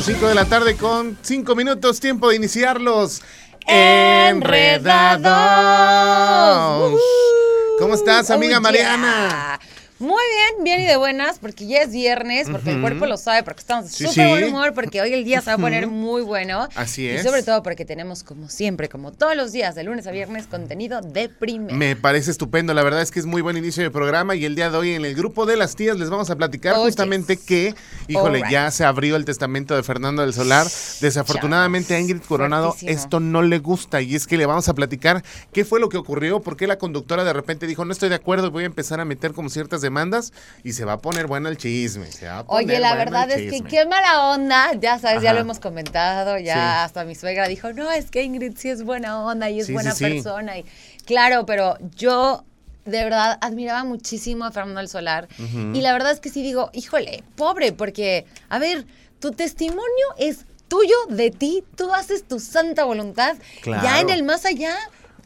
Eso, 5 de la tarde con 5 minutos, tiempo de iniciarlos. Enredados. ¿Cómo estás, amiga Oh, Mariana? Muy bien, bien y de buenas, porque ya es viernes, porque el cuerpo lo sabe, porque estamos de Sí, súper sí. buen humor, porque hoy el día se va a poner muy bueno. Así Y es. sobre todo porque tenemos, como siempre, como todos los días, de lunes a viernes, contenido de primera. Me parece estupendo, la verdad es que es muy buen inicio de programa y el día de hoy en el grupo de las tías les vamos a platicar Oh, justamente yes. que, híjole, ya se abrió el testamento de Fernando del Solar. Desafortunadamente a Ingrid Coronado Fuertísimo. esto no le gusta y es que le vamos a platicar qué fue lo que ocurrió, por qué la conductora de repente dijo no estoy de acuerdo y voy a empezar a meter como ciertas demandas y se va a poner bueno el chisme. se va a Oye, poner la bueno verdad el es que qué mala onda, ya sabes, ya lo hemos comentado, ya Sí. hasta mi suegra dijo, no, es que Ingrid sí es buena onda y es Sí, buena sí, persona. Y, claro, pero yo de verdad admiraba muchísimo a Fernando del Solar y la verdad es que sí digo, híjole, pobre, porque, a ver, tu testimonio es tuyo, de ti, tú haces tu santa voluntad, ya en el más allá.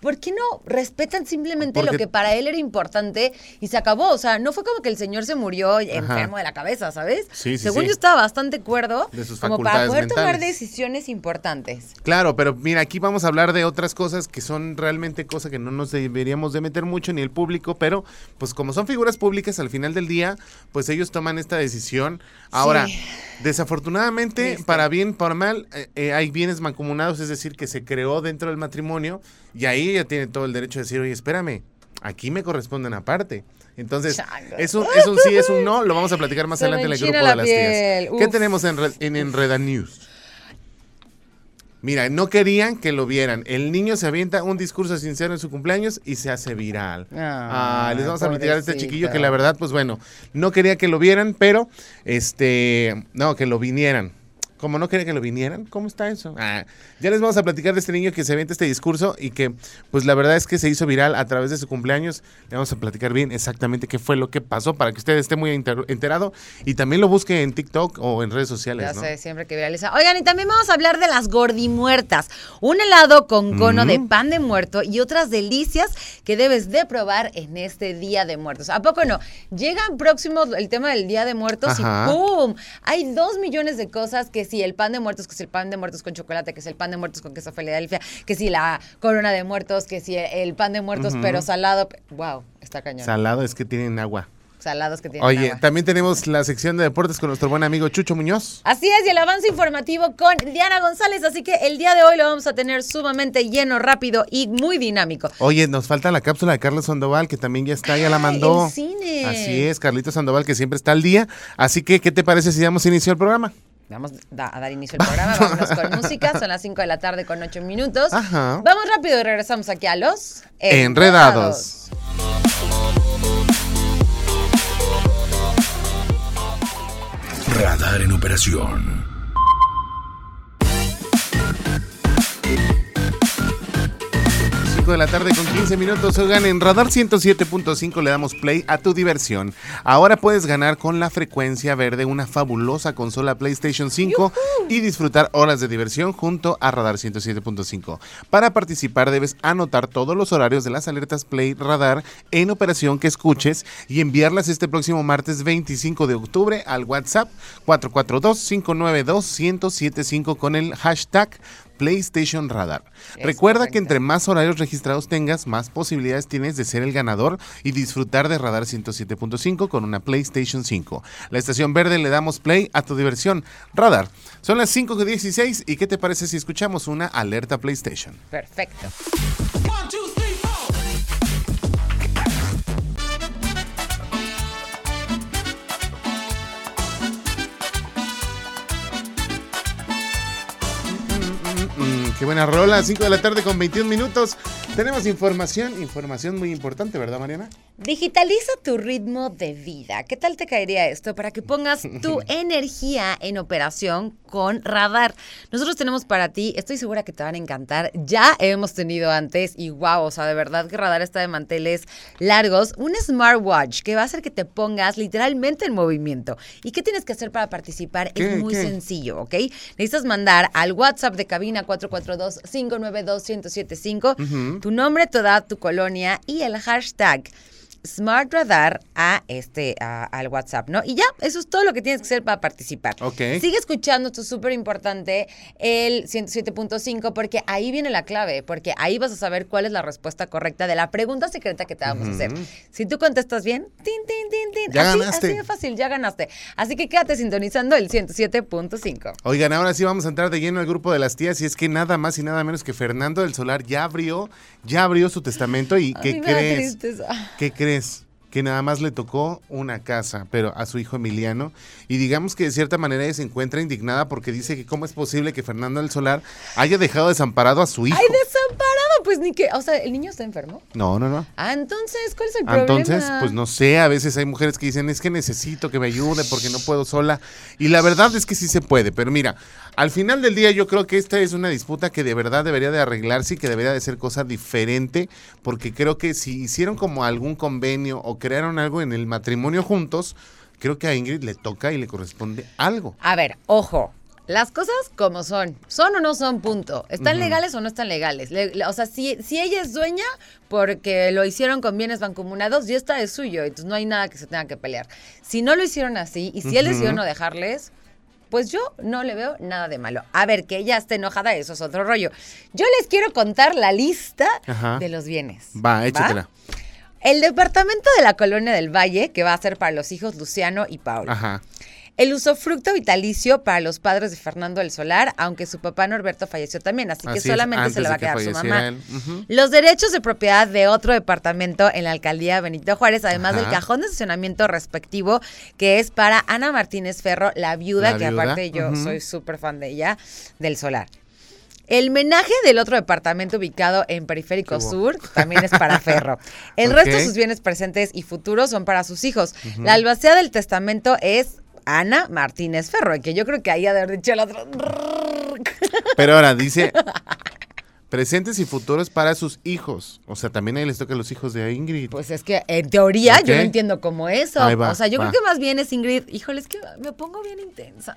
¿Por qué no respetan simplemente lo que para él era importante y se acabó? O sea, no fue como que el señor se murió enfermo de la cabeza, ¿sabes? Sí, sí, Según sí. yo estaba bastante cuerdo De sus como para poder tomar decisiones importantes. Claro, pero mira, aquí vamos a hablar de otras cosas que son realmente cosas que no nos deberíamos de meter mucho ni el público, pero pues como son figuras públicas al final del día, pues ellos toman esta decisión. Ahora, Sí. desafortunadamente, para bien, para mal, eh, eh, hay bienes mancomunados, es decir, que se creó dentro del matrimonio y ahí ella tiene todo el derecho de decir, oye, espérame, aquí me corresponden aparte. Entonces, es un, es un sí, es un no, lo vamos a platicar más Se adelante en el grupo de la las tías. ¿Qué tenemos en, en Enreda News? Mira, no querían que lo vieran. El niño se avienta un discurso sincero en su cumpleaños y se hace viral. Ah, Ah, les vamos a platicar de este chiquillo que la verdad, pues bueno, no quería que lo vieran, pero este, no, que lo vinieran. Como no quería que lo vinieran, ¿cómo está eso? Ah, ya les vamos a platicar de este niño que se avienta este discurso y que, pues la verdad es que se hizo viral a través de su cumpleaños. Le vamos a platicar bien exactamente qué fue lo que pasó para que usted esté muy enter- enterado y también lo busque en TikTok o en redes sociales, Ya ¿no? sé, siempre que viraliza. Oigan, y también vamos a hablar de las gordimuertas. Un helado con cono Mm. de pan de muerto y otras delicias que debes de probar en este Día de Muertos. ¿A poco no? Llegan próximos el tema del Día de Muertos Ajá. y ¡pum! Hay dos millones de cosas que si el pan de muertos, que si el pan de muertos con chocolate, que si el pan de muertos con queso Filadelfia, que si la corona de muertos, que si el pan de muertos pero salado. ¡Wow! Está cañón. Salado es que tienen agua. Salados que tienen Oye, agua. también tenemos la sección de deportes con nuestro buen amigo Chucho Muñoz. Así es, y el avance informativo con Diana González. Así que el día de hoy lo vamos a tener sumamente lleno, rápido y muy dinámico. Oye, nos falta la cápsula de Carlos Sandoval, que también ya está, ya la mandó. Ah, el cine. Así es, Carlitos Sandoval, que siempre está al día. Así que, ¿qué te parece si damos inicio al programa? Vamos a dar inicio al programa. Vámonos con música. Son las 5 de la tarde con 8 minutos. Ajá. Vamos rápido y regresamos aquí a los Enredados. Radar en operación. 5 de la tarde con 15 minutos. Oigan, en Radar 107.5 le damos play a tu diversión. Ahora puedes ganar con la frecuencia verde una fabulosa consola PlayStation 5 y disfrutar horas de diversión junto a Radar 107.5. Para participar debes anotar todos los horarios de las alertas Play Radar en operación que escuches y enviarlas este próximo martes 25 de octubre al WhatsApp 442-592-1075 con el hashtag PlayStation Radar. Es Recuerda que entre más horarios registrados tengas, más posibilidades tienes de ser el ganador y disfrutar de Radar 107.5 con una PlayStation 5. La estación verde le damos play a tu diversión. Radar. Son las 5.16 y ¿qué te parece si escuchamos una alerta PlayStation? Perfecto. Qué buena rola, 5 de la tarde con 21 minutos. Tenemos información, información muy importante, ¿verdad, Mariana? Digitaliza tu ritmo de vida. ¿Qué tal te caería esto para que pongas tu energía en operación con Radar? Nosotros tenemos para ti, estoy segura que te van a encantar. Ya hemos tenido antes y wow, o sea, de verdad que Radar está de manteles largos. Un smartwatch que va a hacer que te pongas literalmente en movimiento. ¿Y qué tienes que hacer para participar? Es muy sencillo, ¿ok? Necesitas mandar al WhatsApp de cabina 442-592-1075 tu nombre, tu edad, tu colonia y el hashtag Smart Radar a este al WhatsApp, ¿no? Y ya, eso es todo lo que tienes que hacer para participar. Ok. Sigue escuchando, esto es súper importante, el 107.5, porque ahí viene la clave, porque ahí vas a saber cuál es la respuesta correcta de la pregunta secreta que te vamos a hacer. Si tú contestas bien, tin, tin, tin, tin. Ya así, ganaste. así de fácil, ya ganaste. Así que quédate sintonizando el 107.5. Oigan, ahora sí vamos a entrar de lleno al grupo de las tías y es que nada más y nada menos que Fernando del Solar ya abrió, ya abrió su testamento y ¿qué crees? ¿Qué crees? Que nada más le tocó una casa, pero a su hijo Emiliano. Y digamos que de cierta manera ella se encuentra indignada porque dice que cómo es posible que Fernando del Solar haya dejado desamparado a su hijo. ¡Ay, desamparado! Pues ni que, o sea, ¿el niño está enfermo? No, no, no. Ah, entonces, ¿cuál es el problema? Entonces, pues no sé, a veces hay mujeres que dicen, es que necesito que me ayude porque no puedo sola. Y la verdad es que sí se puede, pero mira, al final del día yo creo que esta es una disputa que de verdad debería de arreglarse y que debería de ser cosa diferente, porque creo que si hicieron como algún convenio o crearon algo en el matrimonio juntos, creo que a Ingrid le toca y le corresponde algo. A ver, ojo. Las cosas como son. ¿Son o no son? Punto. ¿Están legales o no están legales? Le- le- o sea, si, si ella es dueña porque lo hicieron con bienes mancomunados, ya está es suyo. Entonces no hay nada que se tenga que pelear. Si no lo hicieron así y si él decidió no dejarles, pues yo no le veo nada de malo. A ver, que ella esté enojada, eso es otro rollo. Yo les quiero contar la lista Ajá. de los bienes. Va, échatela. El departamento de la colonia del Valle, que va a ser para los hijos Luciano y Paula. Ajá. El usufructo vitalicio para los padres de Fernando del Solar, aunque su papá Norberto falleció también, así, Así que solamente se le va a que quedar su mamá. Los derechos de propiedad de otro departamento en la alcaldía Benito Juárez, además del cajón de estacionamiento respectivo, que es para Ana Martínez Ferro, la viuda, La que viuda, aparte yo soy súper fan de ella, del Solar. El menaje del otro departamento ubicado en Periférico. Sur también es para Ferro. El resto de sus bienes presentes y futuros son para sus hijos. La albacea del testamento es Ana Martínez Ferro, que yo creo que ahí ha de haber dicho el otro. Pero ahora dice presentes y futuros para sus hijos. O sea, también ahí les toca a los hijos de Ingrid. Pues es que en teoría yo no entiendo cómo eso. Va, o sea, yo va. creo que más bien es Ingrid. Híjole, es que me pongo bien intensa.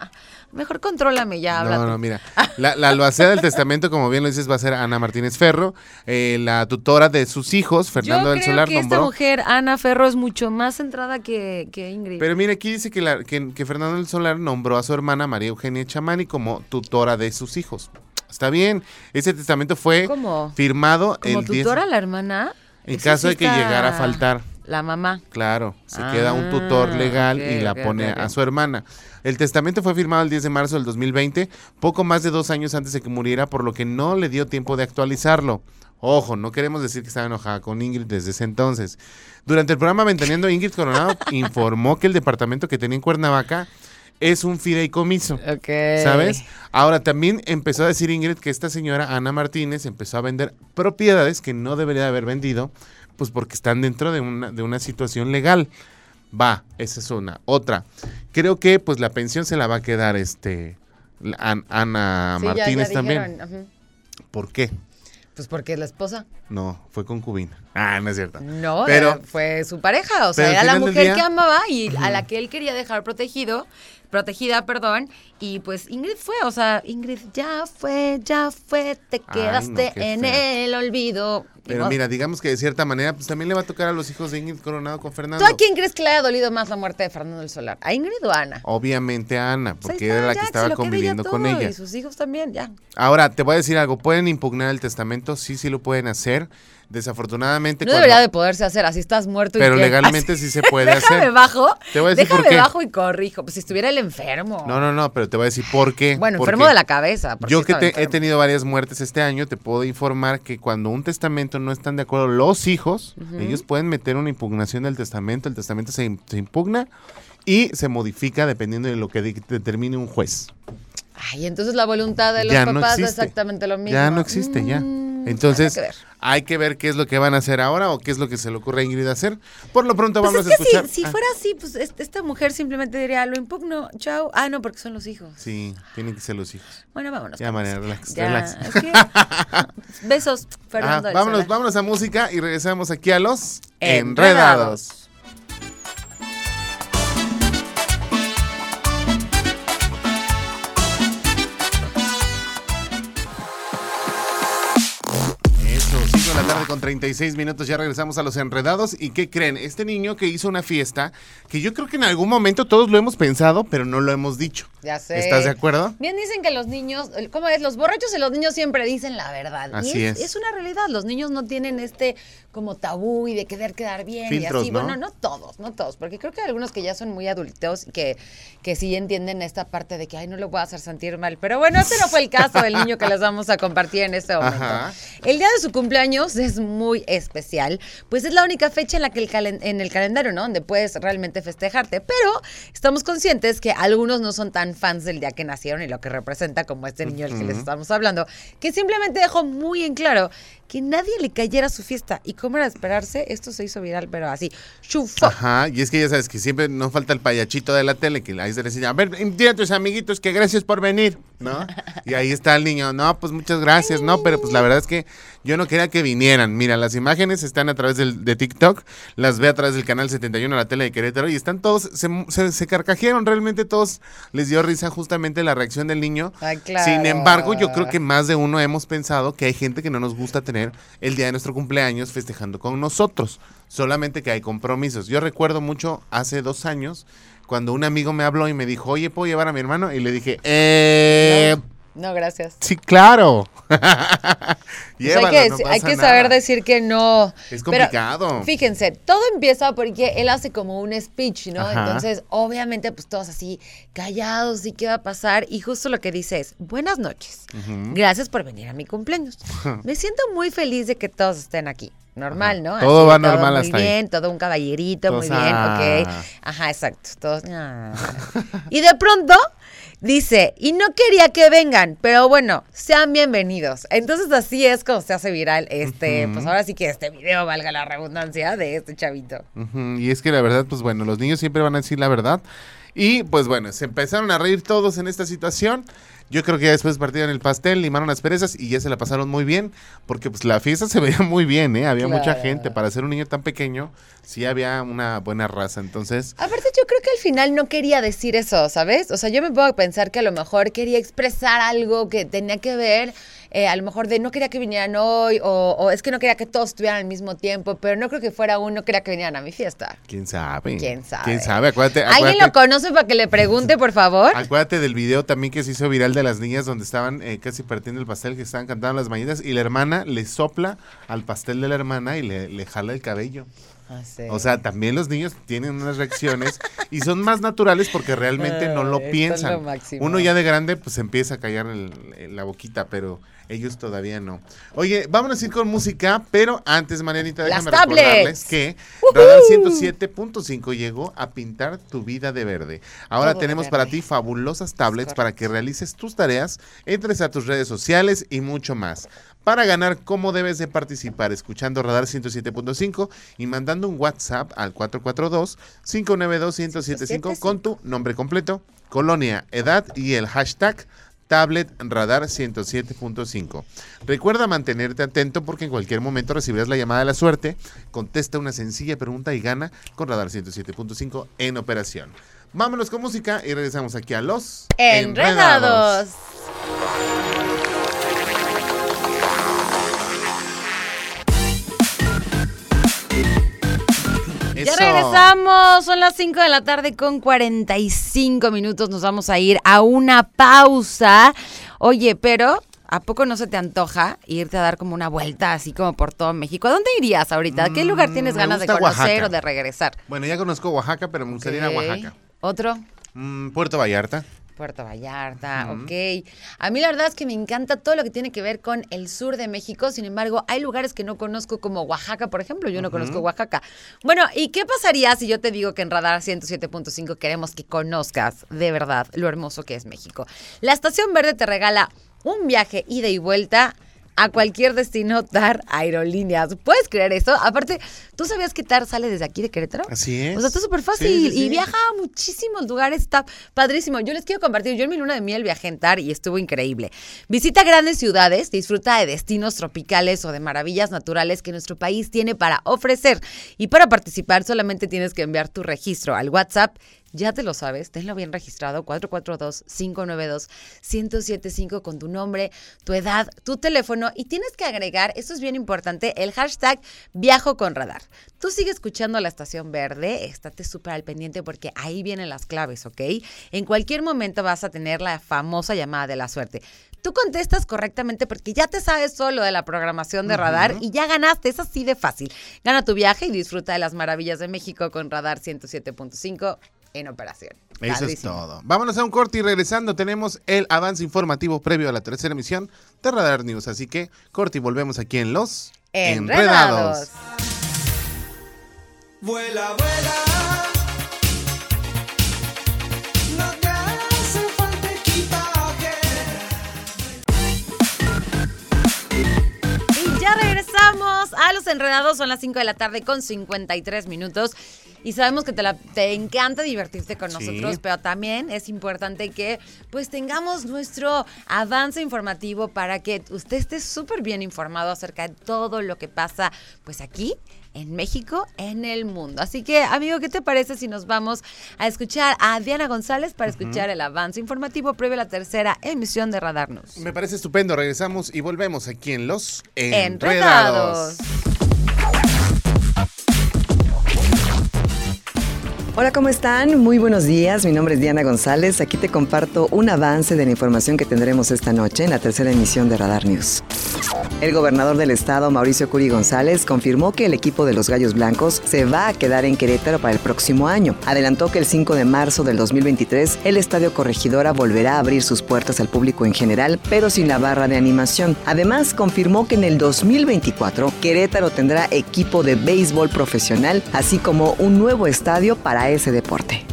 Mejor contrólame ya, habla No, no, mira. La, la albacea del testamento, como bien lo dices, va a ser Ana Martínez Ferro, eh, la tutora de sus hijos, Fernando yo del creo Solar, que esta mujer, Ana Ferro, es mucho más centrada que, que Ingrid. Pero mira, aquí dice que, la- que, que Fernando del Solar nombró a su hermana María Eugenia Chamani como tutora de sus hijos. Está bien. Ese testamento fue ¿Cómo? firmado Como el 10 tutora la hermana. en caso de que llegara a faltar. La mamá. Claro, se Ah, queda un tutor legal y la pone a su hermana. El testamento fue firmado el 10 de marzo del 2020, poco más de dos años antes de que muriera, por lo que no le dio tiempo de actualizarlo. Ojo, no queremos decir que estaba enojada con Ingrid desde ese entonces. Durante el programa Ventaneando, Ingrid Coronado informó que el departamento que tenía en Cuernavaca es un fideicomiso. Ok. ¿Sabes? Ahora también empezó a decir Ingrid que esta señora Ana Martínez empezó a vender propiedades que no debería de haber vendido, pues porque están dentro de una, de una situación legal. Va, esa es una. Otra, creo que pues la pensión se la va a quedar este An- Ana Sí, ya- ya Martínez también. ajá. ¿Por qué? Pues porque es la esposa. No, fue concubina. Ah, no es cierto. No, Pero- era- fue su pareja. O sea, era la mujer día- que amaba y a la que él quería dejar protegido, protegida, perdón. Y pues Ingrid fue, o sea, Ingrid ya fue, ya fue, te Ay, quedaste no, en feo. el olvido. Pero mira, digamos que de cierta manera, pues también le va a tocar a los hijos de Ingrid Coronado con Fernando. ¿Tú a quién crees que le haya dolido más la muerte de Fernando del Solar? ¿A Ingrid o a Ana? Obviamente a Ana, Pues porque está, era la ya, que estaba ella conviviendo con ella. Y sus hijos también, ya. Ahora, te voy a decir algo, pueden impugnar el testamento, sí, sí lo pueden hacer. Desafortunadamente, No cuando- debería de poderse hacer así, estás muerto y pero qué. legalmente Así. sí se puede Déjame hacer. bajo. Te voy a decir por déjame qué. bajo y corrijo. Pues si estuviera el enfermo. No, no, no, pero te voy a decir por qué. Bueno, enfermo de la cabeza. Yo que te- he tenido varias muertes este año, te puedo informar que cuando un testamento no están de acuerdo los hijos, ellos pueden meter una impugnación del testamento, el testamento se, im- se impugna y se modifica dependiendo de lo que determine un juez. Ay, entonces la voluntad de los Ya no papás es exactamente lo mismo. Ya no existe, ya. Mm. Entonces, que hay que ver qué es lo que van a hacer ahora o qué es lo que se le ocurre a Ingrid hacer. Por lo pronto Pues vamos es a escuchar. si, si Ah, fuera así, pues est- esta mujer simplemente diría, lo impugno, chao. Ah, no, porque son los hijos. Sí, tienen que ser los hijos. Bueno, vámonos. Ya, María, relax, Ya, relax. es que- Besos, Ah, Fernando. del vámonos, vámonos a música y regresamos aquí a los Enredados. enredados. Con 36 minutos, ya regresamos a los enredados. ¿Y qué creen? Este niño que hizo una fiesta, que yo creo que en algún momento todos lo hemos pensado, pero no lo hemos dicho. Ya sé. ¿Estás de acuerdo? Bien dicen que los niños, ¿cómo es? Los borrachos y los niños siempre dicen la verdad. Así y es, es. es una realidad. Los niños no tienen este como tabú y de querer quedar bien Filtros, y así. ¿no? Bueno, no todos, no todos, porque creo que hay algunos que ya son muy adultos y que, que sí entienden esta parte de que, ay, no lo voy a hacer sentir mal. Pero bueno, ese no fue el caso del niño que les vamos a compartir en este momento. Ajá. El día de su cumpleaños es muy especial, pues es la única fecha en la que el calen- en el calendario, ¿no? Donde puedes realmente festejarte. Pero estamos conscientes que algunos no son tan fans del día que nacieron y lo que representa, como este niño del que les estamos hablando, que simplemente dejó muy en claro que nadie le cayera su fiesta. Y como era de esperarse, esto se hizo viral, pero así, chufo. Ajá, y es que ya sabes que siempre nos falta el payachito de la tele que ahí se le enseña, a ver, dile a tus amiguitos que gracias por venir, ¿no? Y ahí está el niño, no, pues muchas gracias, no, pero pues la verdad es que yo no quería que vinieran. Mira, las imágenes están a través del, de TikTok, las ve a través del canal 71 de la tele de Querétaro y están todos, se, se, se carcajearon, realmente todos les dio risa justamente la reacción del niño. Ay, claro. Sin embargo, yo creo que más de uno hemos pensado que hay gente que no nos gusta tener el día de nuestro cumpleaños festejando con nosotros. Solamente que hay compromisos. Yo recuerdo mucho hace dos años cuando un amigo me habló y me dijo, oye, ¿puedo llevar a mi hermano? Y le dije, eh, No, gracias. sí, claro. Pues hay Llévalo, que, no hay que saber nada. decir que no. Es Pero complicado. fíjense, todo empieza porque él hace como un speech, ¿no? Ajá. Entonces, obviamente, pues todos así callados y qué va a pasar. Y justo lo que dice es, buenas noches. Gracias por venir a mi cumpleaños. Me siento muy feliz de que todos estén aquí. Normal, ¿no? Todo Así, va normal muy hasta ahí. bien, todo un caballerito, muy bien, ah. ok. Ajá, exacto. Todos. ah. y de pronto dice, y no quería que vengan, pero bueno, sean bienvenidos. Entonces así es como se hace viral este, pues ahora sí que este video, valga la redundancia, de este chavito. Y es que la verdad, pues bueno, los niños siempre van a decir la verdad. Y pues bueno, se empezaron a reír todos en esta situación. Yo creo que ya después partieron el pastel, limaron las perezas y ya se la pasaron muy bien, porque pues la fiesta se veía muy bien, ¿eh? Había mucha gente. Para ser un niño tan pequeño, sí había una buena raza. Entonces, Aparte, yo creo que al final no quería decir eso, ¿sabes? O sea, yo me puedo pensar que a lo mejor quería expresar algo que tenía que ver, eh, a lo mejor de no quería que vinieran hoy, o, o es que no quería que todos estuvieran al mismo tiempo, pero no creo que fuera uno, no quería que vinieran a mi fiesta. quién sabe. ¿Quién sabe? ¿Quién sabe? Acuérdate, ¿Alguien lo conoce para que le pregunte, por favor? acuérdate del video también que se hizo viral de las niñas donde estaban eh, casi partiendo el pastel, que estaban cantando las mañanitas y la hermana le sopla al pastel de la hermana y le, le jala el cabello. Ah, sí. O sea, también los niños tienen unas reacciones y son más naturales porque realmente no lo piensan. lo. Uno ya de grande pues empieza a callar el- el- la boquita, pero ellos todavía no. Oye, vámonos a ir con música, pero antes, Marianita, déjame recordarles que Radar 107.5 llegó a pintar tu vida de verde. Ahora Todo tenemos para ti fabulosas tablets correcto. para que realices tus tareas, entres a tus redes sociales y mucho más. Para ganar, ¿cómo debes de participar? Escuchando Radar 107.5 y mandando un WhatsApp al 442-592-1075 con tu nombre completo, colonia, edad y el hashtag Tablet Radar 107.5. Recuerda mantenerte atento porque en cualquier momento recibirás la llamada de la suerte. Contesta una sencilla pregunta y gana con Radar 107.5 en operación. Vámonos con música y regresamos aquí a los Enredados. Ya regresamos, son las 5 de la tarde con 45 minutos, nos vamos a ir a una pausa. Oye, pero ¿a poco no se te antoja irte a dar como una vuelta así como por todo México? ¿A dónde irías ahorita? ¿A qué Mm, lugar tienes ganas de conocer Oaxaca. o de regresar? Bueno, ya conozco Oaxaca, pero me gustaría ir a. Oaxaca. ¿Otro? Mm, Puerto Vallarta. Puerto Vallarta, Ujú. ok. A mí la verdad es que me encanta todo lo que tiene que ver con el sur de México, sin embargo, hay lugares que no conozco como Oaxaca, por ejemplo, yo no conozco Oaxaca. Bueno, ¿y qué pasaría si yo te digo que en Radar 107.5 queremos que conozcas de verdad lo hermoso que es México? La Estación Verde te regala un viaje ida y vuelta a cualquier destino TAR Aerolíneas. ¿Puedes creer eso? Aparte, ¿tú sabías que TAR sale desde aquí de Querétaro? Así es. O sea, está súper fácil y viaja a muchísimos lugares, está padrísimo. Yo les quiero compartir, yo en mi luna de miel viajé en TAR y estuvo increíble. Visita grandes ciudades, disfruta de destinos tropicales o de maravillas naturales que nuestro país tiene para ofrecer. Y para participar solamente tienes que enviar tu registro al WhatsApp ya te lo sabes, tenlo bien registrado, 442-592-1075 con tu nombre, tu edad, tu teléfono y tienes que agregar, esto es bien importante, el hashtag viajo con radar. Tú sigue escuchando la estación verde, estate súper al pendiente porque ahí vienen las claves, ¿ok? En cualquier momento vas a tener la famosa llamada de la suerte. Tú contestas correctamente porque ya te sabes solo de la programación de radar y ya ganaste, es así de fácil. Gana tu viaje y disfruta de las maravillas de México con Radar 107.5 en operación. Eso es todo. Vámonos a un corte y regresando tenemos el avance informativo previo a la tercera emisión de Radar News. Así que corte y volvemos aquí en Los Enredados. Vuela, vuela. Regresamos a Los Enredados. Son las 5 de la tarde con 53 minutos y sabemos que te, la, te encanta divertirte con nosotros, pero también es importante que pues tengamos nuestro avance informativo para que usted esté súper bien informado acerca de todo lo que pasa pues aquí en México, en el mundo. Así que, amigo, ¿qué te parece si nos vamos a escuchar a Diana González para escuchar el avance informativo previo a la tercera emisión de Radarnos? Me parece estupendo. Regresamos y volvemos aquí en Los Enredados. Hola, ¿cómo están? Muy buenos días. Mi nombre es Diana González. Aquí te comparto un avance de la información que tendremos esta noche en la tercera emisión de Radar News. El gobernador del estado, Mauricio Curi González, confirmó que el equipo de los Gallos Blancos se va a quedar en Querétaro para el próximo año. Adelantó que el 5 de marzo del 2023 el Estadio Corregidora volverá a abrir sus puertas al público en general, pero sin la barra de animación. Además, confirmó que en el 2024 Querétaro tendrá equipo de béisbol profesional, así como un nuevo estadio para ese deporte.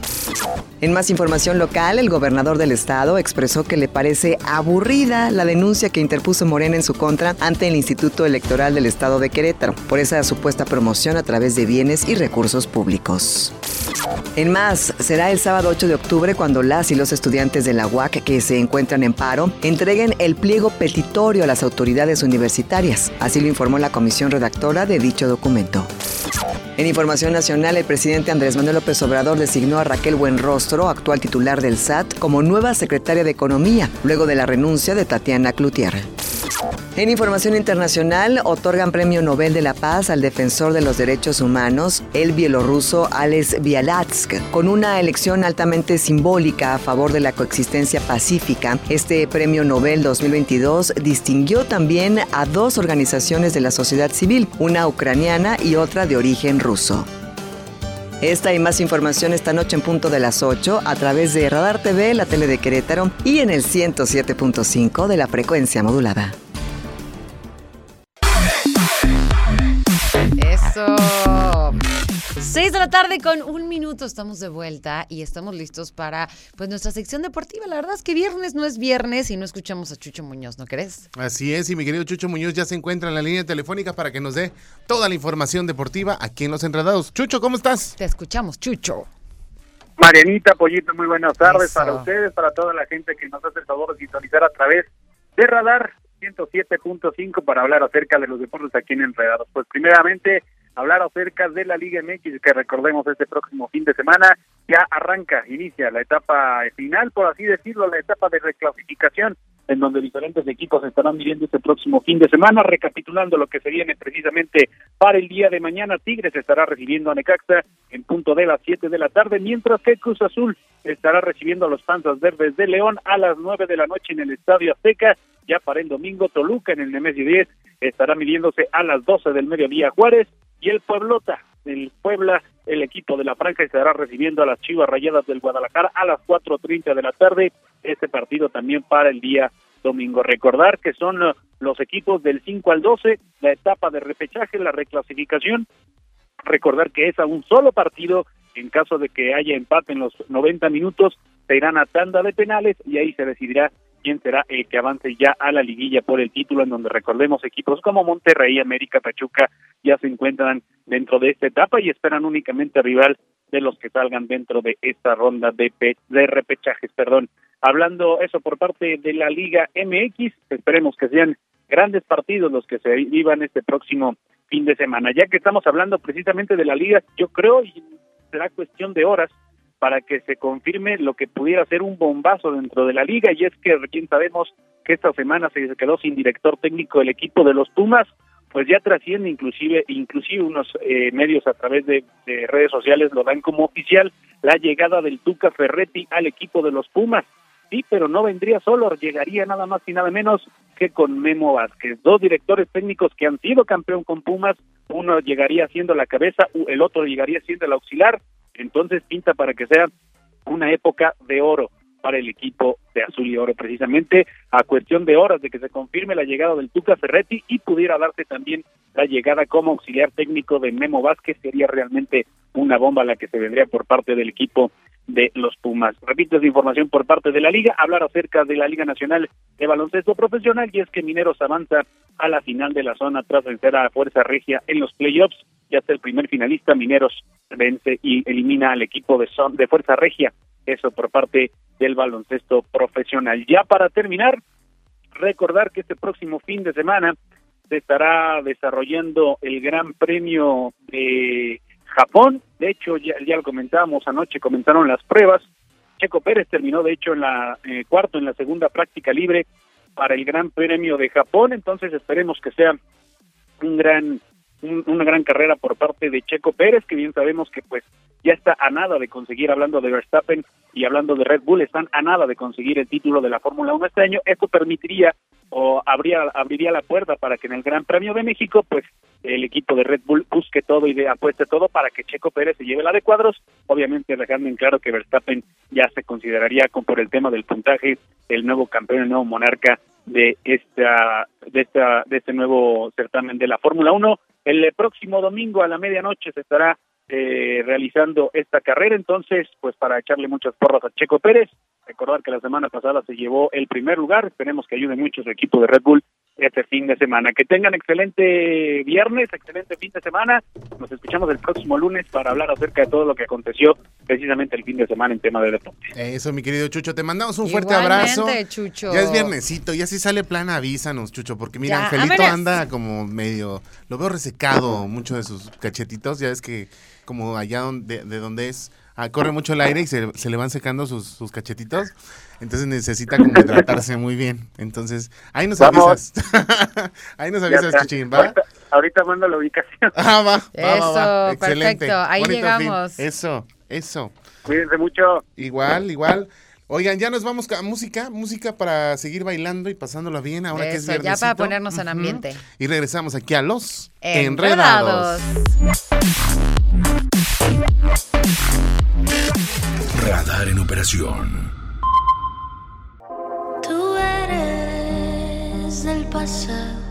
En más información local, el gobernador del estado expresó que le parece aburrida la denuncia que interpuso Morena en su contra ante el Instituto Electoral del Estado de Querétaro por esa supuesta promoción a través de bienes y recursos públicos. En más, será el sábado 8 de octubre cuando las y los estudiantes de la UAC que se encuentran en paro entreguen el pliego petitorio a las autoridades universitarias. Así lo informó la comisión redactora de dicho documento. En información nacional, el presidente Andrés Manuel López Obrador designó a Raquel Buenrostro, actual titular del SAT, como nueva secretaria de Economía, luego de la renuncia de Tatiana Cloutier. En información internacional, otorgan Premio Nobel de la Paz al defensor de los derechos humanos, el bielorruso Alex Bialatsk, con una elección altamente simbólica a favor de la coexistencia pacífica. Este Premio Nobel 2022 distinguió también a dos organizaciones de la sociedad civil, una ucraniana y otra de origen ruso. Esta y más información esta noche en punto de las 8 a través de Radar TV, la tele de Querétaro y en el 107.5 de la frecuencia modulada. Eso. 6 de la tarde con un minuto estamos de vuelta y estamos listos para pues nuestra sección deportiva. La verdad es que viernes no es viernes y no escuchamos a Chucho Muñoz, ¿no crees? Así es, y mi querido Chucho Muñoz ya se encuentra en la línea telefónica para que nos dé toda la información deportiva aquí en Los Enredados. Chucho, ¿cómo estás? Te escuchamos, Chucho. Marianita, Pollito, muy buenas tardes para ustedes, para toda la gente que nos hace el favor de sintonizar a través de Radar 107.5 para hablar acerca de los deportes aquí en Enredados. Pues primeramente hablar acerca de la Liga MX, que recordemos este próximo fin de semana, ya arranca, inicia la etapa final, por así decirlo, la etapa de reclasificación, en donde diferentes equipos estarán viviendo este próximo fin de semana, recapitulando lo que se viene precisamente para el día de mañana, Tigres estará recibiendo a Necaxa en punto de las 7 de la tarde, mientras que Cruz Azul estará recibiendo a los Panzas Verdes de León a las 9 de la noche en el Estadio Azteca, ya para el domingo Toluca en el Nemesio 10 estará midiéndose a las 12 del mediodía. Juárez, y el Pueblota, el Puebla, el equipo de la franja estará recibiendo a las Chivas Rayadas del Guadalajara a las 4.30 de la tarde, este partido también para el día domingo. Recordar que son uh, los equipos del 5 al 12, la etapa de repechaje, la reclasificación, recordar que es a un solo partido, en caso de que haya empate en los 90 minutos, se irán a tanda de penales y ahí se decidirá quién será el que avance ya a la liguilla por el título, en donde recordemos equipos como Monterrey, América, Pachuca ya se encuentran dentro de esta etapa y esperan únicamente rival de los que salgan dentro de esta ronda de, de repechajes, perdón. Hablando eso por parte de la Liga MX, esperemos que sean grandes partidos los que se vivan este próximo fin de semana. Ya que estamos hablando precisamente de la liga, yo creo y será cuestión de horas para que se confirme lo que pudiera ser un bombazo dentro de la liga y es que recién sabemos que esta semana se quedó sin director técnico el equipo de los Pumas, pues ya trasciende inclusive inclusive unos eh, medios a través de, de, redes sociales lo dan como oficial la llegada del Tuca Ferretti al equipo de los Pumas. Sí, pero no vendría solo, llegaría nada más y nada menos que con Memo Vázquez, dos directores técnicos que han sido campeón con Pumas, uno llegaría siendo la cabeza, el otro llegaría siendo el auxiliar, entonces pinta para que sea una época de oro para el equipo de Azul y Oro, precisamente a cuestión de horas de que se confirme la llegada del Tuca Ferretti y pudiera darse también la llegada como auxiliar técnico de Memo Vázquez, sería realmente una bomba la que se vendría por parte del equipo de los Pumas. Repito esa información por parte de la Liga, hablar acerca de la Liga Nacional de Baloncesto Profesional y es que Mineros avanza a la final de la zona tras vencer a Fuerza Regia en los playoffs. Ya está el primer finalista, Mineros vence y elimina al equipo de, son, de Fuerza Regia, eso por parte del baloncesto profesional. Ya para terminar, recordar que este próximo fin de semana se estará desarrollando el Gran Premio de Japón. De hecho, ya, ya lo comentábamos anoche, comenzaron las pruebas. Checo Pérez terminó, de hecho, en la eh, cuarto, en la segunda práctica libre para el Gran Premio de Japón. Entonces, esperemos que sea un gran una gran carrera por parte de Checo Pérez, que bien sabemos que pues ya está a nada de conseguir, hablando de Verstappen y hablando de Red Bull, están a nada de conseguir el título de la Fórmula 1 este año. Esto permitiría o habría, abriría la puerta para que en el Gran Premio de México, pues el equipo de Red Bull busque todo y de, apueste todo para que Checo Pérez se lleve la de cuadros, obviamente dejando en claro que Verstappen ya se consideraría con por el tema del puntaje el nuevo campeón, el nuevo monarca de esta de esta de este nuevo certamen de la Fórmula 1. El próximo domingo a la medianoche se estará eh, realizando esta carrera, entonces, pues para echarle muchas porras a Checo Pérez, recordar que la semana pasada se llevó el primer lugar, esperemos que ayude mucho su equipo de Red Bull este fin de semana. Que tengan excelente viernes, excelente fin de semana. Nos escuchamos el próximo lunes para hablar acerca de todo lo que aconteció precisamente el fin de semana en tema de deporte. Eso, mi querido Chucho, te mandamos un fuerte abrazo. Chucho. Ya es viernesito, ya si sale plan, avísanos, Chucho, porque mira, Angelito anda como medio, lo veo resecado, mucho de sus cachetitos, ya es que como allá donde, de donde es Ah, corre mucho el aire y se, le van secando sus, cachetitos. Entonces necesita como hidratarse muy bien. Entonces, ahí nos avisas. ahí nos avisas, Chuchín, ¿va? Ahorita, mando la ubicación. Ah, va. Eso, perfecto. Ahí llegamos. Eso, eso. Cuídense mucho. Igual, igual. Oigan, ya nos vamos a música, música para seguir bailando y pasándola bien ahora que es viernesito. ya para ponernos en ambiente. Y regresamos aquí a los Enredados. Radar en operación. Tú eres del pasado.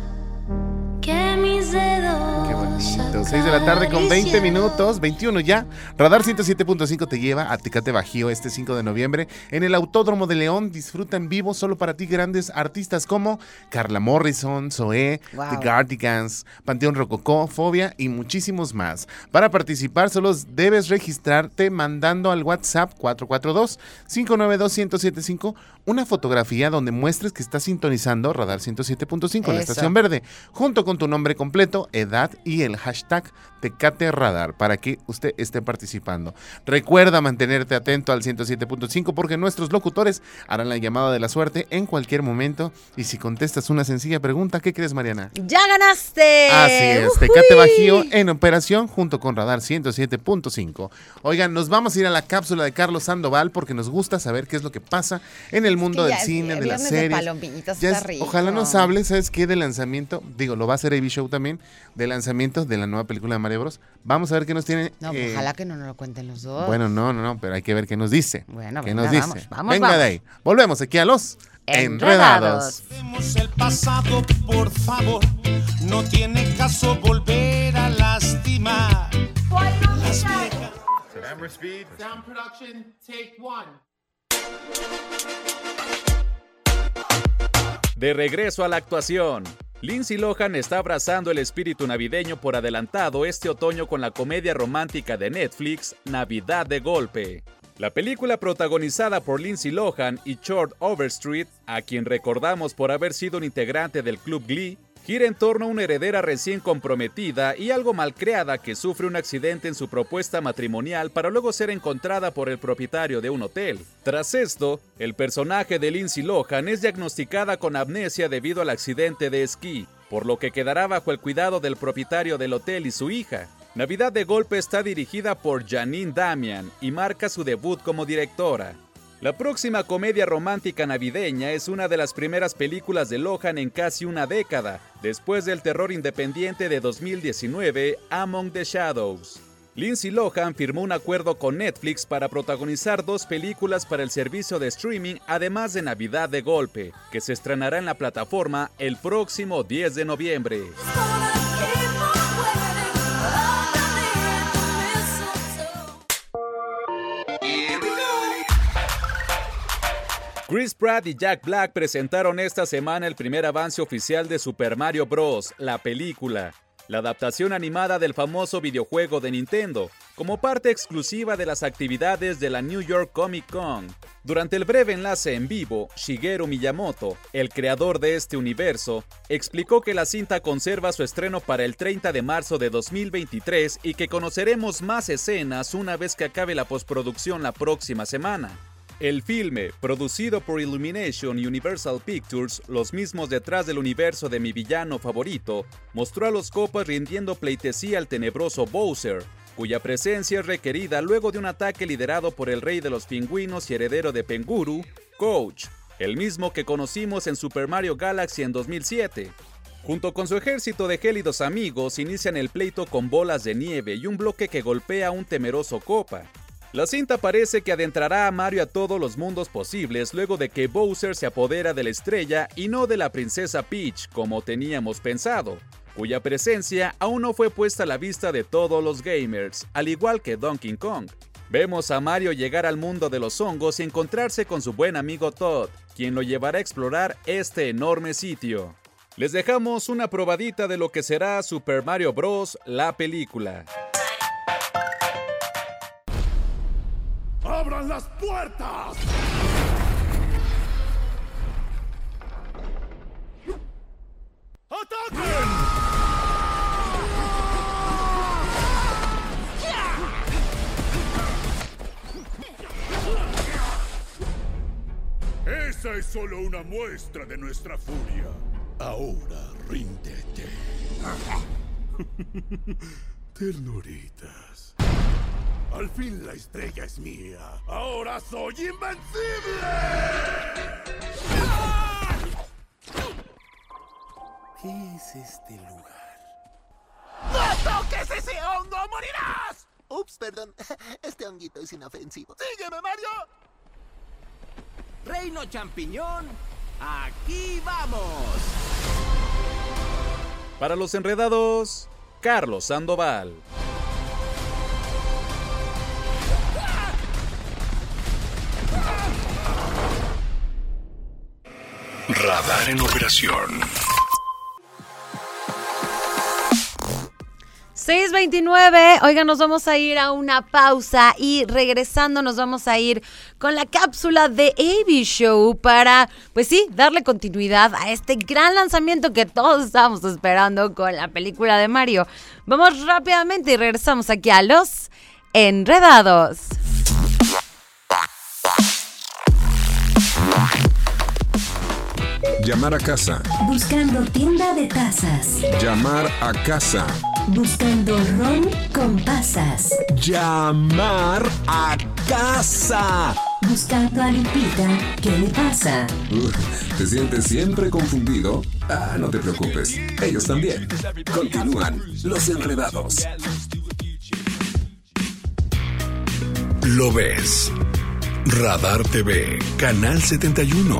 Qué bonito. 6 de la tarde con 20 minutos, 21 ya. Radar 107.5 te lleva a Tecate Bajío este 5 de noviembre en el Autódromo de León. Disfruta en vivo solo para ti grandes artistas como Carla Morrison, Zoé, The Guardians, Panteón Rococó, Fobia y muchísimos más. Para participar solo debes registrarte mandando al WhatsApp 442 592 1075 una fotografía donde muestres que estás sintonizando Radar 107.5 en la estación verde, junto con tu nombre completo, edad y el hashtag Tecate Radar para que usted esté participando. Recuerda mantenerte atento al 107.5 porque nuestros locutores harán la llamada de la suerte en cualquier momento y si contestas una sencilla pregunta, ¿qué crees Mariana? ¡Ya ganaste! Así es, Tecate Bajío en operación junto con Radar 107.5. Oigan, nos vamos a ir a la cápsula de Carlos Sandoval porque nos gusta saber qué es lo que pasa en el mundo del cine, de las series. ojalá nos hable, ¿sabes qué? De lanzamiento, digo, lo va a hacer AB Show también, de lanzamiento de la nueva película de Mario Bros. Vamos a ver qué nos tiene. No, pues, eh, ojalá que no nos lo cuenten los dos. Bueno, no, no, no, pero hay que ver qué nos dice. Bueno, ¿Qué venga, nos dice? vamos, vamos, Venga vamos. de ahí. Volvemos aquí a los Enredados. Enredados. el pasado, por favor. No tiene caso volver a lastimar. Las viejas. Camera speed. Sound production, take one. De regreso a la actuación. Lindsay Lohan está abrazando el espíritu navideño por adelantado este otoño con la comedia romántica de Netflix, Navidad de Golpe. La película protagonizada por Lindsay Lohan y Short Overstreet, a quien recordamos por haber sido un integrante del Club Glee, gira en torno a una heredera recién comprometida y algo malcreada que sufre un accidente en su propuesta matrimonial para luego ser encontrada por el propietario de un hotel. Tras esto, el personaje de Lindsay Lohan es diagnosticada con amnesia debido al accidente de esquí, por lo que quedará bajo el cuidado del propietario del hotel y su hija. Navidad de Golpe está dirigida por Janine Damian y marca su debut como directora. La próxima comedia romántica navideña es una de las primeras películas de Lohan en casi una década, después del terror independiente de 2019, Among the Shadows. Lindsay Lohan firmó un acuerdo con Netflix para protagonizar dos películas para el servicio de streaming, además de Navidad de Golpe, que se estrenará en la plataforma el próximo 10 de noviembre. Chris Pratt y Jack Black presentaron esta semana el primer avance oficial de Super Mario Bros., la película, la adaptación animada del famoso videojuego de Nintendo, como parte exclusiva de las actividades de la New York Comic Con. Durante el breve enlace en vivo, Shigeru Miyamoto, el creador de este universo, explicó que la cinta conserva su estreno para el 30 de marzo de 2023 y que conoceremos más escenas una vez que acabe la postproducción la próxima semana. El filme, producido por Illumination y Universal Pictures, los mismos detrás del universo de mi villano favorito, mostró a los copas rindiendo pleitesía al tenebroso Bowser, cuya presencia es requerida luego de un ataque liderado por el rey de los pingüinos y heredero de Penguru, Coach, el mismo que conocimos en Super Mario Galaxy en 2007. Junto con su ejército de gélidos amigos, inician el pleito con bolas de nieve y un bloque que golpea a un temeroso copa. La cinta parece que adentrará a Mario a todos los mundos posibles luego de que Bowser se apodera de la estrella y no de la princesa Peach como teníamos pensado, cuya presencia aún no fue puesta a la vista de todos los gamers, al igual que Donkey Kong. Vemos a Mario llegar al mundo de los hongos y encontrarse con su buen amigo Todd, quien lo llevará a explorar este enorme sitio. Les dejamos una probadita de lo que será Super Mario Bros. la película. ¡Abran las puertas! ¡Ataquen! Esa es solo una muestra de nuestra furia. Ahora ríndete. Ternuritas. Al fin la estrella es mía. Ahora soy invencible. ¿Qué es este lugar? ¡No toques ese hongo! ¡Morirás! Ups, perdón. Este honguito es inofensivo. ¡Sígueme, Mario! Reino Champiñón, aquí vamos. Para los enredados, Carlos Sandoval. Radar en operación. 629, oigan, nos vamos a ir a una pausa y regresando nos vamos a ir con la cápsula de AB Show para, pues sí, darle continuidad a este gran lanzamiento que todos estábamos esperando con la película de Mario. Vamos rápidamente y regresamos aquí a los enredados. Llamar a casa. Buscando tienda de tazas. Llamar a casa. Buscando ron con pasas. Llamar a casa. Buscando a Lupita, ¿qué le pasa? Uh, ¿Te sientes siempre confundido? Ah, no te preocupes. Ellos también. Continúan los enredados. Lo ves. Radar TV, Canal 71,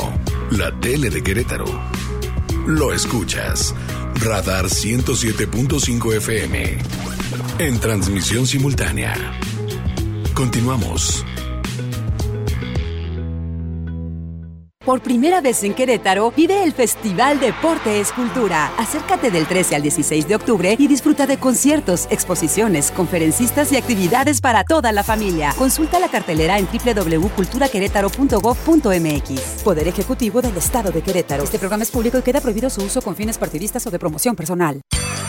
la tele de Querétaro. Lo escuchas. Radar 107.5 FM. En transmisión simultánea. Continuamos. Por primera vez en Querétaro, vive el Festival Deporte Escultura. Acércate del 13 al 16 de octubre y disfruta de conciertos, exposiciones, conferencistas y actividades para toda la familia. Consulta la cartelera en www.culturaquerétaro.gov.mx. Poder Ejecutivo del Estado de Querétaro. Este programa es público y queda prohibido su uso con fines partidistas o de promoción personal.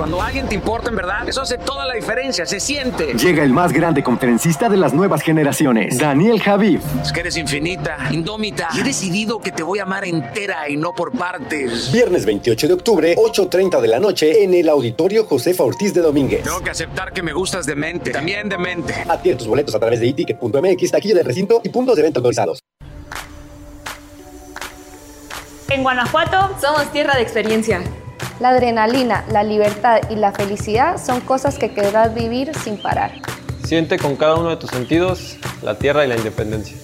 Cuando alguien te importa en verdad, eso hace toda la diferencia, se siente. Llega el más grande conferencista de las nuevas generaciones, Daniel Javif. Es que eres infinita, indómita. Y he decidido que te voy a amar entera y no por partes. Viernes 28 de octubre, 8.30 de la noche, en el Auditorio Josefa Ortiz de Domínguez. Tengo que aceptar que me gustas de mente, también de mente. Adquiere tus boletos a través de iticket.mx, taquilla del recinto y puntos de venta autorizados. En Guanajuato somos tierra de experiencia. La adrenalina, la libertad y la felicidad son cosas que querrás vivir sin parar. Siente con cada uno de tus sentidos la tierra y la independencia.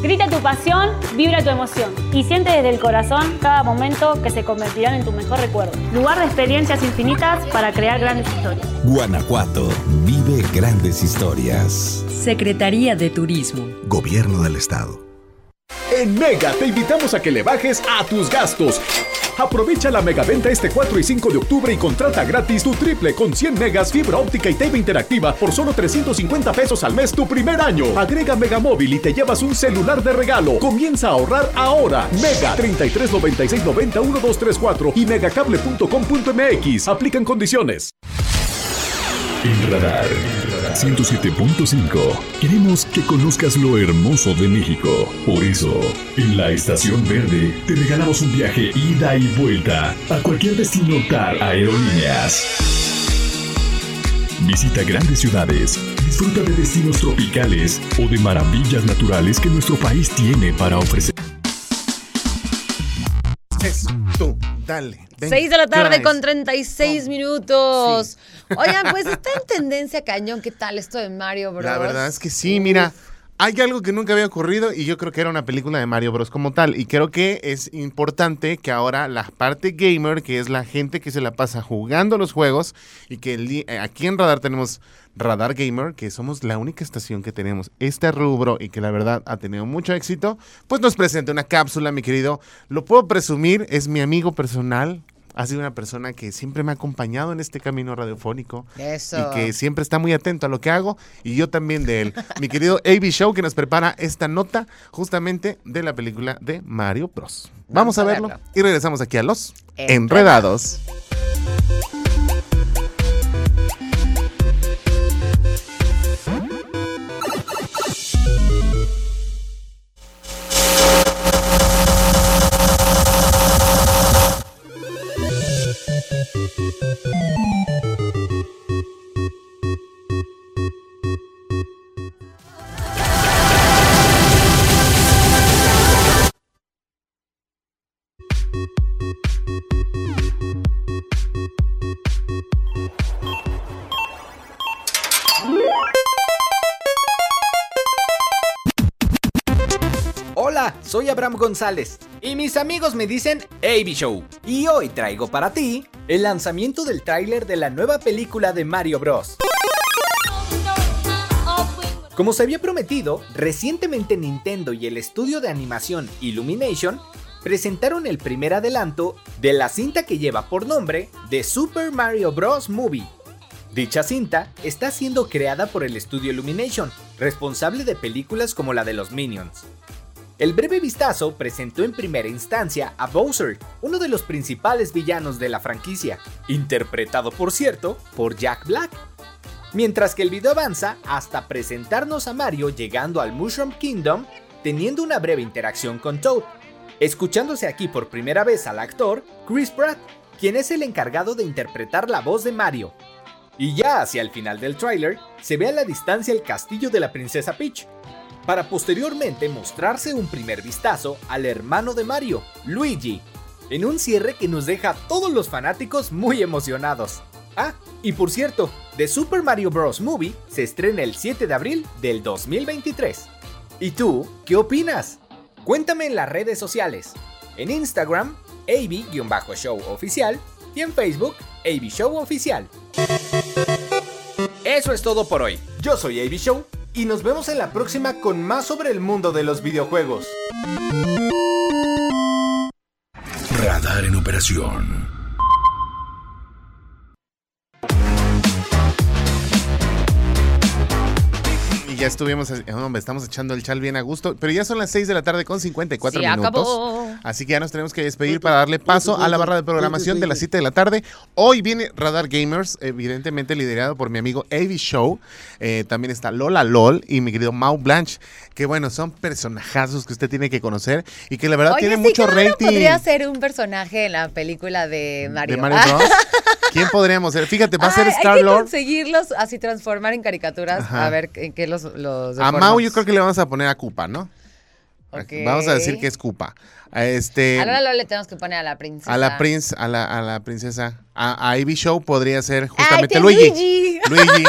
Grita tu pasión, vibra tu emoción y siente desde el corazón cada momento que se convertirán en tu mejor recuerdo. Lugar de experiencias infinitas para crear grandes historias. Guanajuato vive grandes historias. Secretaría de Turismo. Gobierno del Estado. En Mega te invitamos a que le bajes a tus gastos. Aprovecha la megaventa este 4 y 5 de octubre y contrata gratis tu triple con 100 megas, fibra óptica y TV interactiva por solo 350 pesos al mes tu primer año. Agrega Megamóvil y te llevas un celular de regalo. Comienza a ahorrar ahora. Mega 33 96 90 1234 y megacable.com.mx. Aplican condiciones. Radar 107.5 queremos que conozcas lo hermoso de México. Por eso, en la Estación Verde te regalamos un viaje ida y vuelta a cualquier destino TAR Aerolíneas. Visita grandes ciudades, disfruta de destinos tropicales o de maravillas naturales que nuestro país tiene para ofrecer. Dale. ven, 6 de la tarde con 36 minutos. Oigan, pues está en tendencia cañón. ¿Qué tal esto de Mario Bros? La verdad es que sí, mira. Hay algo que nunca había ocurrido y yo creo que era una película de Mario Bros. como tal. Y creo que es importante que ahora la parte gamer, que es la gente que se la pasa jugando los juegos, y que eh, aquí en Radar tenemos Radar Gamer, que somos la única estación que tenemos este rubro y que la verdad ha tenido mucho éxito, pues nos presenta una cápsula, mi querido. Lo puedo presumir, es mi amigo personal. Ha sido una persona que siempre me ha acompañado en este camino radiofónico. Eso. Y que siempre está muy atento a lo que hago y yo también de él. Mi querido AB Show que nos prepara esta nota justamente de la película de Mario Bros. Vamos, a, a verlo. verlo. y regresamos aquí a los Enredados. Enredados. González y mis amigos me dicen AB Show. Y hoy traigo para ti el lanzamiento del tráiler de la nueva película de Mario Bros. Como se había prometido, recientemente Nintendo y el estudio de animación Illumination presentaron el primer adelanto de la cinta que lleva por nombre The Super Mario Bros. Movie. Dicha cinta está siendo creada por el estudio Illumination, responsable de películas como la de los Minions. El breve vistazo presentó en primera instancia a Bowser, uno de los principales villanos de la franquicia, interpretado por cierto por Jack Black. Mientras que el video avanza hasta presentarnos a Mario llegando al Mushroom Kingdom, teniendo una breve interacción con Toad, escuchándose aquí por primera vez al actor Chris Pratt, quien es el encargado de interpretar la voz de Mario. Y ya hacia el final del tráiler, se ve a la distancia el castillo de la princesa Peach, para posteriormente mostrarse un primer vistazo al hermano de Mario, Luigi, en un cierre que nos deja a todos los fanáticos muy emocionados. Ah, y por cierto, The Super Mario Bros. Movie se estrena el 7 de abril del 2023. ¿Y tú, qué opinas? Cuéntame en las redes sociales. En Instagram, AB-Show y en Facebook, AB Show Oficial. Eso es todo por hoy. Yo soy AB Show y nos vemos en la próxima con más sobre el mundo de los videojuegos. Radar en operación. Ya estuvimos, hombre, estamos echando el chal bien a gusto, pero ya son las 6 de la tarde con 54 Se minutos. acabó. Así que ya nos tenemos que despedir para darle paso a la barra de programación de las 7 de la tarde. Hoy viene Radar Gamers, evidentemente liderado por mi amigo Avi Show. Eh, también está Lola LOL y mi querido Mau Blanche, que bueno, son personajazos que usted tiene que conocer y que la verdad Oye, tienen sí, mucho rating. podría ser un personaje en la película de Mario. de Mario Bros. ¿Quién podríamos ser? Fíjate, va a ser Ay, Hay que Star Lord. conseguirlos, así transformar en caricaturas, Ajá. a ver en qué los, los A. Mau yo creo que le vamos a poner a Koopa, ¿no? Ok. Vamos a decir que es Koopa. A Este, A Lola le tenemos que poner a la princesa. a la prince, a la, a la princesa, a, a Ivy Show podría ser justamente ¡Ay, Luigi. Luigi! Luigi.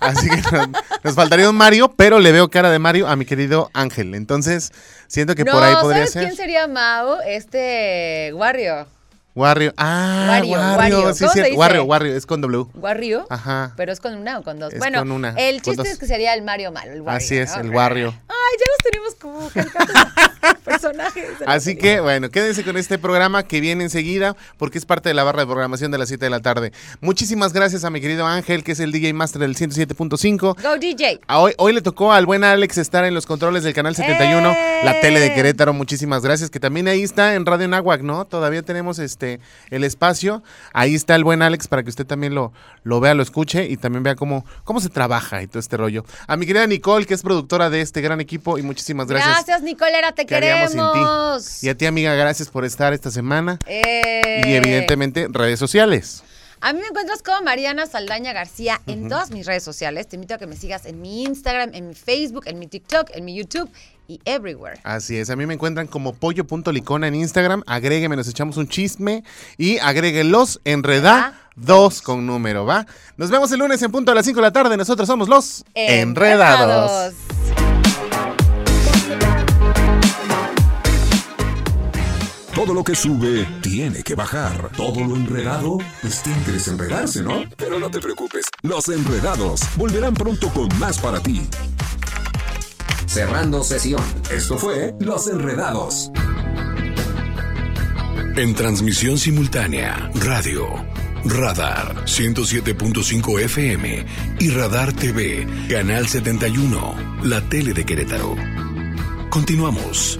Así que nos, nos faltaría un Mario, pero le veo cara de Mario a mi querido Ángel. Entonces, siento que no, por ahí podría ¿sabes ser. quién sería Mao? Este, Wario. Wario. Ah, Wario, Wario. Wario. Sí, ¿Cómo es se cierto. dice? Wario, Wario, es con W. Wario. Ajá. Pero es con una o con dos. Es bueno, con una, el chiste es que sería el Mario malo, el Wario. Así es, ¿no? el Wario. Ay, ya los tenemos como personajes. Así que, bueno, quédense con este programa que viene enseguida porque es parte de la barra de programación de las 7 de la tarde. Muchísimas gracias a mi querido Ángel, que es el DJ Master del 107.5. Go DJ. Hoy, hoy le tocó al buen Alex estar en los controles del canal 71, la tele de Querétaro. Muchísimas gracias. Que también ahí está en Radio Nahuac, ¿no? Todavía tenemos este el espacio. Ahí está el buen Alex para que usted también lo, lo vea, lo escuche y también vea cómo, cómo se trabaja y todo este rollo. A mi querida Nicole, que es productora de este gran equipo, y muchísimas gracias. Gracias, Nicolera, te ¿Qué haríamos sin ti? queremos. Y a ti, amiga, gracias por estar esta semana. Eh, Y evidentemente, redes sociales. A mí me encuentras como Mariana Saldaña García en todas mis redes sociales. Te invito a que me sigas en mi Instagram, en mi Facebook, en mi TikTok, en mi YouTube y everywhere. Así es, a mí me encuentran como pollo.licona en Instagram. Agrégueme, nos echamos un chisme y agregue los enredados con número, ¿va? Nos vemos el lunes en punto a las 5 de la tarde. Nosotros somos los enredados. Todo lo que sube tiene que bajar. Todo lo enredado, pues tiene que desenredarse, ¿no? Pero no te preocupes, los enredados volverán pronto con más para ti. Cerrando sesión. Esto fue Los Enredados. En transmisión simultánea, radio, Radar 107.5 FM y Radar TV, Canal 71, la tele de Querétaro. Continuamos.